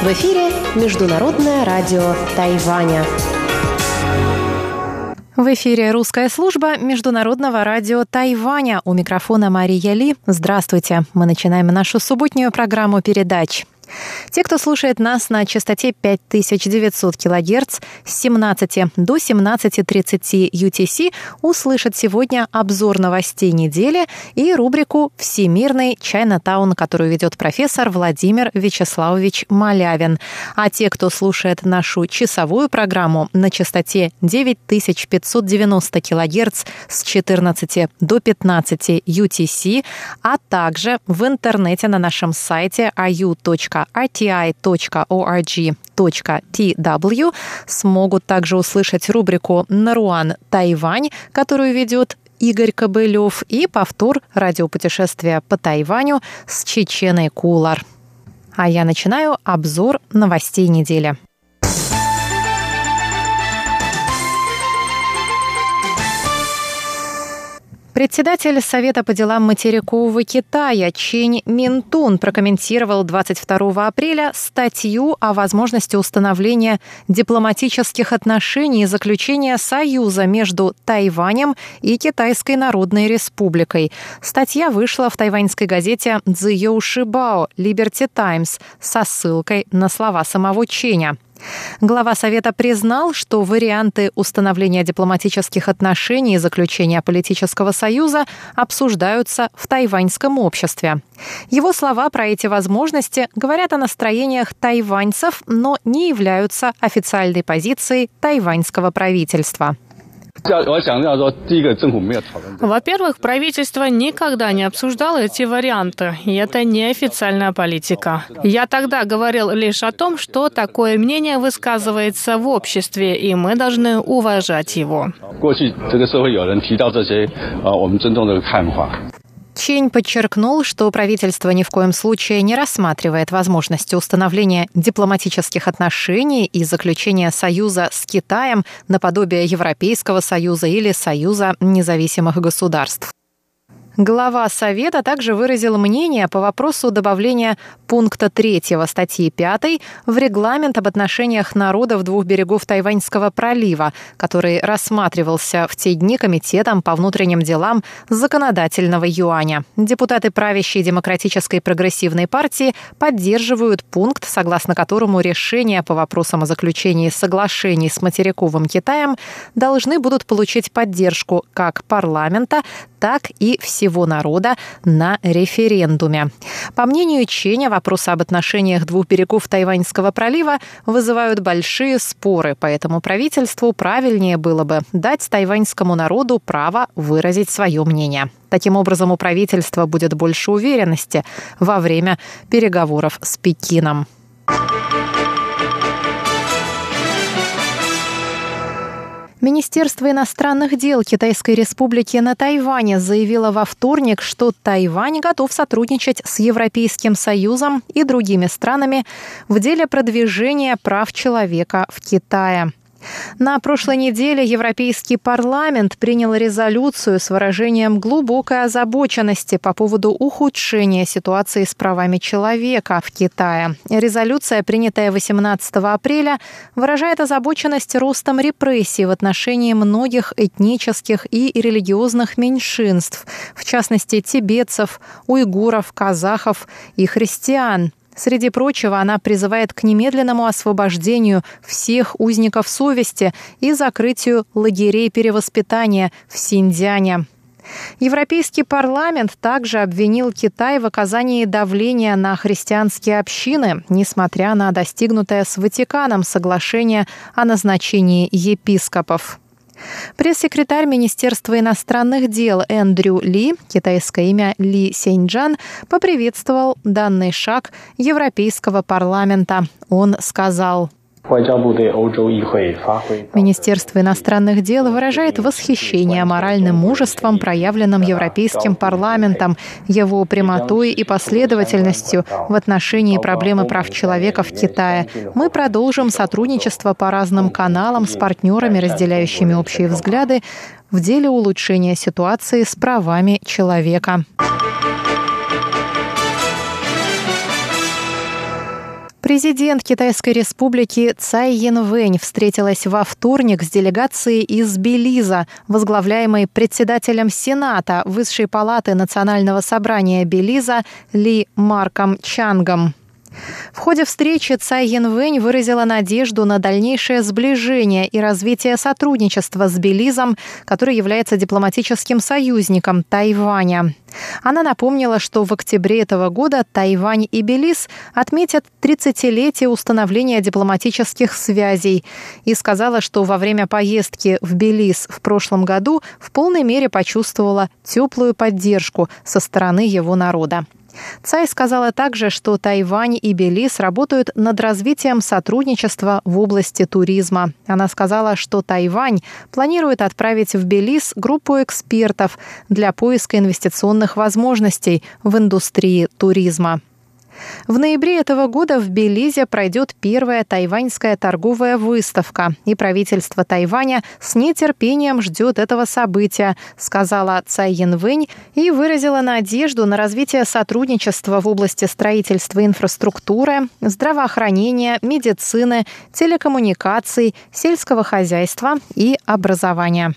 В эфире Международное радио Тайваня. В эфире русская служба Международного радио Тайваня. У микрофона Мария Ли. Здравствуйте. Мы начинаем нашу субботнюю программу передач. Те, кто слушает нас на частоте 5900 кГц с 17 до 17.30 UTC, услышат сегодня обзор новостей недели и рубрику «Всемирный Чайнатаун», которую ведет профессор Владимир Вячеславович Малявин. А те, кто слушает нашу часовую программу на частоте 9590 кГц с 14 до 15 UTC, а также в интернете на нашем сайте ayu.com rti.org.tw смогут также услышать рубрику «Наруан Тайвань», которую ведет Игорь Кобылев и повтор радиопутешествия по Тайваню с Чеченой Кулар. А я начинаю обзор новостей недели. Председатель Совета по делам материкового Китая Чинь Минтун прокомментировал 22 апреля статью о возможности установления дипломатических отношений и заключения союза между Тайванем и Китайской Народной Республикой. Статья вышла в тайваньской газете «Цзиоу Шибао» «Либерти Таймс» со ссылкой на слова самого Чиня. Глава Совета признал, что варианты установления дипломатических отношений и заключения политического союза обсуждаются в тайваньском обществе. Его слова про эти возможности говорят о настроениях тайваньцев, но не являются официальной позицией тайваньского правительства. Во-первых, правительство никогда не обсуждало эти варианты, и это неофициальная политика. Я тогда говорил лишь о том, что такое мнение высказывается в обществе, и мы должны уважать его. Чень подчеркнул, что правительство ни в коем случае не рассматривает возможности установления дипломатических отношений и заключения союза с Китаем наподобие Европейского союза или Союза независимых государств. Глава Совета также выразил мнение по вопросу добавления пункта 3 статьи 5 в регламент об отношениях народов двух берегов Тайваньского пролива, который рассматривался в те дни Комитетом по внутренним делам законодательного юаня. Депутаты правящей Демократической прогрессивной партии поддерживают пункт, согласно которому решения по вопросам о заключении соглашений с материковым Китаем должны будут получить поддержку как парламента, так и всего народа на референдуме. По мнению Ченя, вопросы об отношениях двух берегов Тайваньского пролива вызывают большие споры, поэтому правительству правильнее было бы дать тайваньскому народу право выразить свое мнение. Таким образом, у правительства будет больше уверенности во время переговоров с Пекином. Министерство иностранных дел Китайской Республики на Тайване заявило во вторник, что Тайвань готов сотрудничать с Европейским Союзом и другими странами в деле продвижения прав человека в Китае. На прошлой неделе Европейский парламент принял резолюцию с выражением глубокой озабоченности по поводу ухудшения ситуации с правами человека в Китае. Резолюция, принятая 18 апреля, выражает озабоченность ростом репрессий в отношении многих этнических и религиозных меньшинств, в частности тибетцев, уйгуров, казахов и христиан – Среди прочего, она призывает к немедленному освобождению всех узников совести и закрытию лагерей перевоспитания в Синьцзяне. Европейский парламент также обвинил Китай в оказании давления на христианские общины, несмотря на достигнутое с Ватиканом соглашение о назначении епископов. Пресс-секретарь Министерства иностранных дел Эндрю Ли, китайское имя Ли Сеньджан, поприветствовал данный шаг Европейского парламента. Он сказал, Министерство иностранных дел выражает восхищение моральным мужеством, проявленным Европейским парламентом, его прямотой и последовательностью в отношении проблемы прав человека в Китае. Мы продолжим сотрудничество по разным каналам с партнерами, разделяющими общие взгляды в деле улучшения ситуации с правами человека. Президент Китайской республики Цай Янвэнь встретилась во вторник с делегацией из Белиза, возглавляемой председателем Сената Высшей палаты Национального собрания Белиза Ли Марком Чангом. В ходе встречи Цай Янвэнь выразила надежду на дальнейшее сближение и развитие сотрудничества с Белизом, который является дипломатическим союзником Тайваня. Она напомнила, что в октябре этого года Тайвань и Белиз отметят 30-летие установления дипломатических связей и сказала, что во время поездки в Белиз в прошлом году в полной мере почувствовала теплую поддержку со стороны его народа. Цай сказала также, что Тайвань и Белиз работают над развитием сотрудничества в области туризма. Она сказала, что Тайвань планирует отправить в Белиз группу экспертов для поиска инвестиционных возможностей в индустрии туризма. В ноябре этого года в Белизе пройдет первая тайваньская торговая выставка, и правительство Тайваня с нетерпением ждет этого события, сказала Цай Янвэнь и выразила надежду на развитие сотрудничества в области строительства инфраструктуры, здравоохранения, медицины, телекоммуникаций, сельского хозяйства и образования.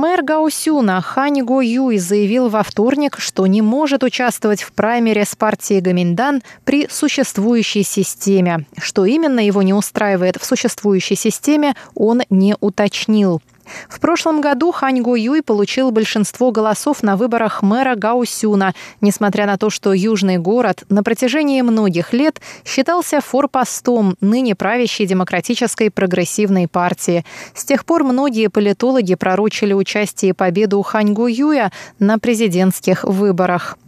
Мэр Гаусюна Хань Юй заявил во вторник, что не может участвовать в праймере с партией Гаминдан при существующей системе. Что именно его не устраивает в существующей системе, он не уточнил. В прошлом году Хань Го Юй получил большинство голосов на выборах мэра Гаусюна, несмотря на то, что Южный город на протяжении многих лет считался форпостом ныне правящей демократической прогрессивной партии. С тех пор многие политологи пророчили участие и победу Хань Го Юя на президентских выборах.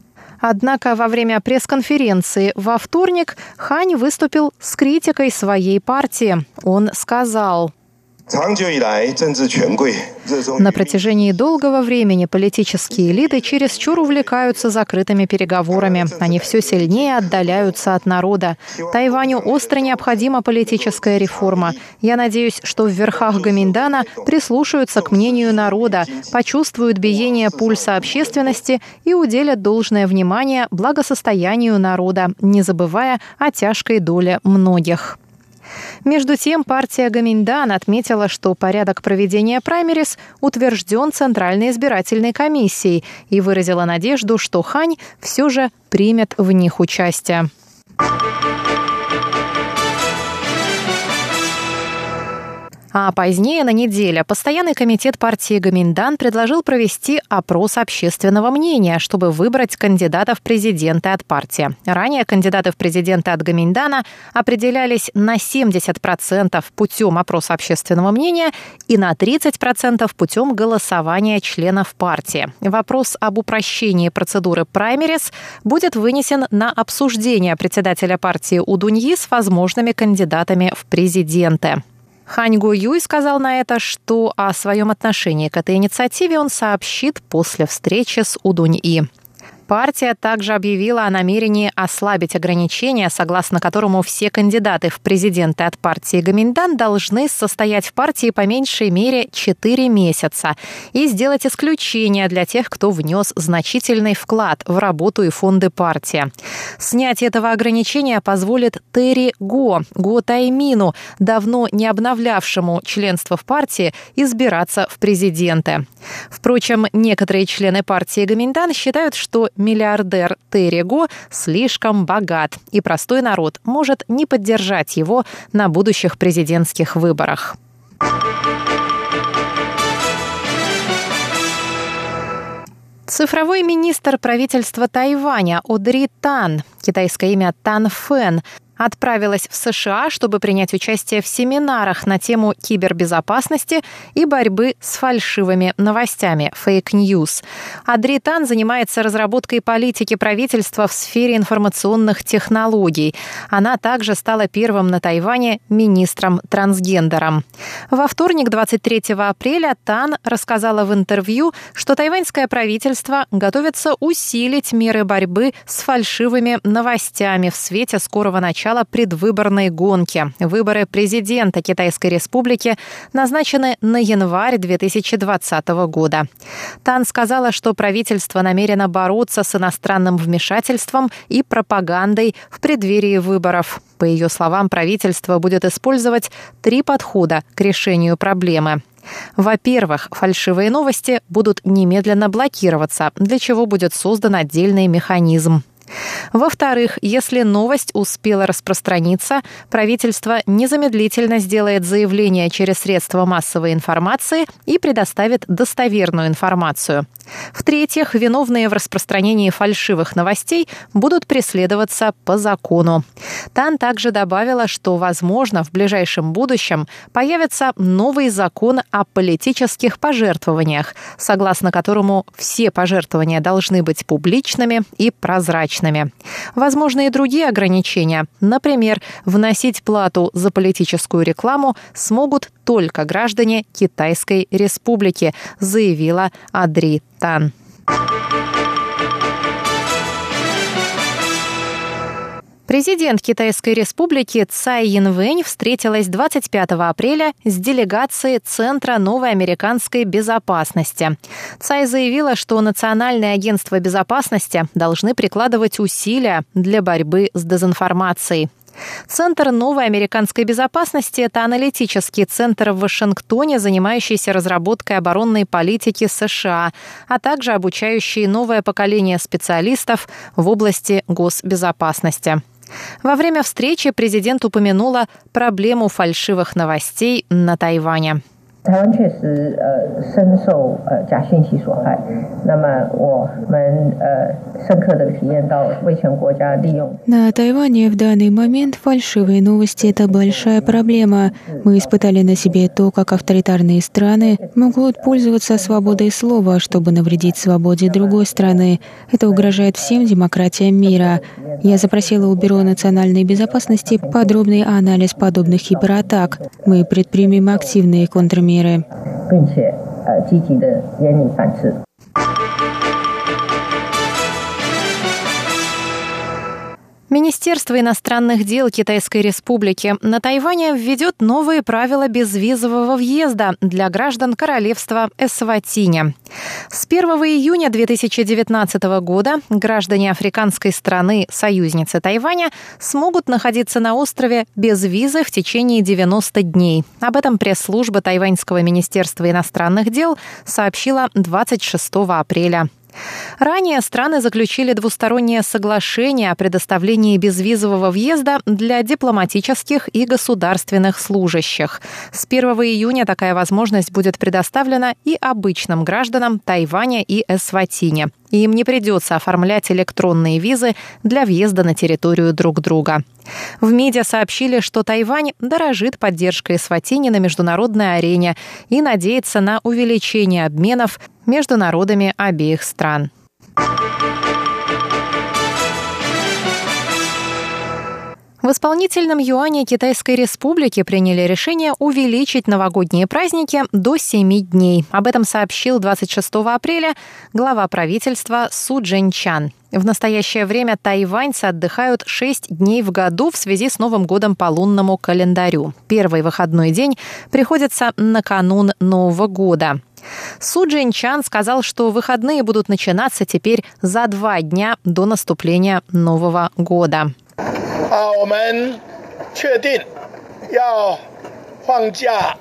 Однако во время пресс-конференции во вторник Хань выступил с критикой своей партии. Он сказал – на протяжении долгого времени политические элиты чересчур увлекаются закрытыми переговорами. Они все сильнее отдаляются от народа. Тайваню остро необходима политическая реформа. Я надеюсь, что в верхах Гаминдана прислушаются к мнению народа, почувствуют биение пульса общественности и уделят должное внимание благосостоянию народа, не забывая о тяжкой доле многих. Между тем, партия Гаминдан отметила, что порядок проведения праймерис утвержден Центральной избирательной комиссией и выразила надежду, что Хань все же примет в них участие. А позднее на неделе постоянный комитет партии Гаминдан предложил провести опрос общественного мнения, чтобы выбрать кандидатов в президенты от партии. Ранее кандидаты в президенты от Гаминдана определялись на 70% путем опроса общественного мнения и на 30% путем голосования членов партии. Вопрос об упрощении процедуры праймерис будет вынесен на обсуждение председателя партии Удуньи с возможными кандидатами в президенты. Хань Гу Юй сказал на это, что о своем отношении к этой инициативе он сообщит после встречи с Удунь И. Партия также объявила о намерении ослабить ограничения, согласно которому все кандидаты в президенты от партии Гаминдан должны состоять в партии по меньшей мере 4 месяца и сделать исключение для тех, кто внес значительный вклад в работу и фонды партии. Снять этого ограничения позволит Терри Го, Го Таймину, давно не обновлявшему членство в партии, избираться в президенты. Впрочем, некоторые члены партии Гаминдан считают, что миллиардер Терри Го слишком богат, и простой народ может не поддержать его на будущих президентских выборах. Цифровой министр правительства Тайваня Одри Тан, китайское имя Тан Фэн, отправилась в США, чтобы принять участие в семинарах на тему кибербезопасности и борьбы с фальшивыми новостями – fake news. Одри Тан занимается разработкой политики правительства в сфере информационных технологий. Она также стала первым на Тайване министром-трансгендером. Во вторник, 23 апреля, Тан рассказала в интервью, что тайваньское правительство готовится усилить меры борьбы с фальшивыми новостями в свете скорого начала начала предвыборной гонки. Выборы президента Китайской Республики назначены на январь 2020 года. Тан сказала, что правительство намерено бороться с иностранным вмешательством и пропагандой в преддверии выборов. По ее словам, правительство будет использовать три подхода к решению проблемы. Во-первых, фальшивые новости будут немедленно блокироваться, для чего будет создан отдельный механизм. Во-вторых, если новость успела распространиться, правительство незамедлительно сделает заявление через средства массовой информации и предоставит достоверную информацию. В-третьих, виновные в распространении фальшивых новостей будут преследоваться по закону. Тан также добавила, что, возможно, в ближайшем будущем появится новый закон о политических пожертвованиях, согласно которому все пожертвования должны быть публичными и прозрачными. Возможны и другие ограничения. Например, вносить плату за политическую рекламу смогут только граждане Китайской Республики, заявила Адри Тан. Президент Китайской республики Цай Янвэнь встретилась 25 апреля с делегацией Центра новой американской безопасности. Цай заявила, что Национальное агентство безопасности должны прикладывать усилия для борьбы с дезинформацией. Центр новой американской безопасности – это аналитический центр в Вашингтоне, занимающийся разработкой оборонной политики США, а также обучающий новое поколение специалистов в области госбезопасности. Во время встречи президент упомянула проблему фальшивых новостей на Тайване. 台湾确实呃深受呃假讯息所害，那么我们呃深刻的体验到威权国家利用。На Тайване в данный момент фальшивые новости – это большая проблема. Мы испытали на себе то, как авторитарные страны могут пользоваться свободой слова, чтобы навредить свободе другой страны. Это угрожает всем демократиям мира. Я запросила у Бюро национальной безопасности подробный анализ подобных кибератак. Мы предпримем активные контрмеры 并且呃积极的严厉反制 Министерство иностранных дел Китайской Республики на Тайване введет новые правила безвизового въезда для граждан королевства Эсватиня. С 1 июня 2019 года граждане африканской страны, союзницы Тайваня, смогут находиться на острове без визы в течение 90 дней. Об этом пресс-служба Тайваньского министерства иностранных дел сообщила 26 апреля. Ранее страны заключили двустороннее соглашение о предоставлении безвизового въезда для дипломатических и государственных служащих. С 1 июня такая возможность будет предоставлена и обычным гражданам Тайваня и Эсватини и им не придется оформлять электронные визы для въезда на территорию друг друга. В МИДе сообщили, что Тайвань дорожит поддержкой Сватини на международной арене и надеется на увеличение обменов между народами обеих стран. В исполнительном юане Китайской Республики приняли решение увеличить новогодние праздники до 7 дней. Об этом сообщил 26 апреля глава правительства Су Джинчан. В настоящее время тайваньцы отдыхают 6 дней в году в связи с Новым годом по лунному календарю. Первый выходной день приходится на канун Нового года. Су Джинчан сказал, что выходные будут начинаться теперь за два дня до наступления Нового года. 啊，我们确定要放假。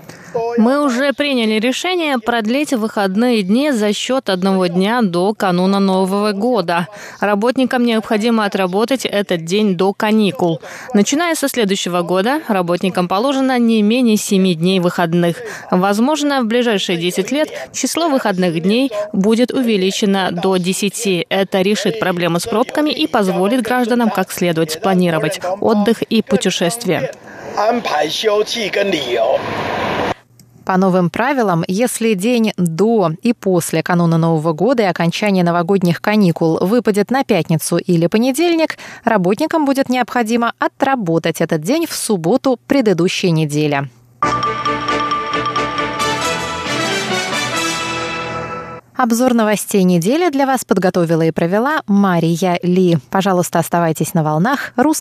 Мы уже приняли решение продлить выходные дни за счет одного дня до кануна Нового года. Работникам необходимо отработать этот день до каникул. Начиная со следующего года, работникам положено не менее 7 дней выходных. Возможно, в ближайшие 10 лет число выходных дней будет увеличено до 10. Это решит проблему с пробками и позволит гражданам как следует спланировать отдых и путешествия. По новым правилам, если день до и после кануна Нового года и окончания новогодних каникул выпадет на пятницу или понедельник, работникам будет необходимо отработать этот день в субботу предыдущей недели. Обзор новостей недели для вас подготовила и провела Мария Ли. Пожалуйста, оставайтесь на волнах.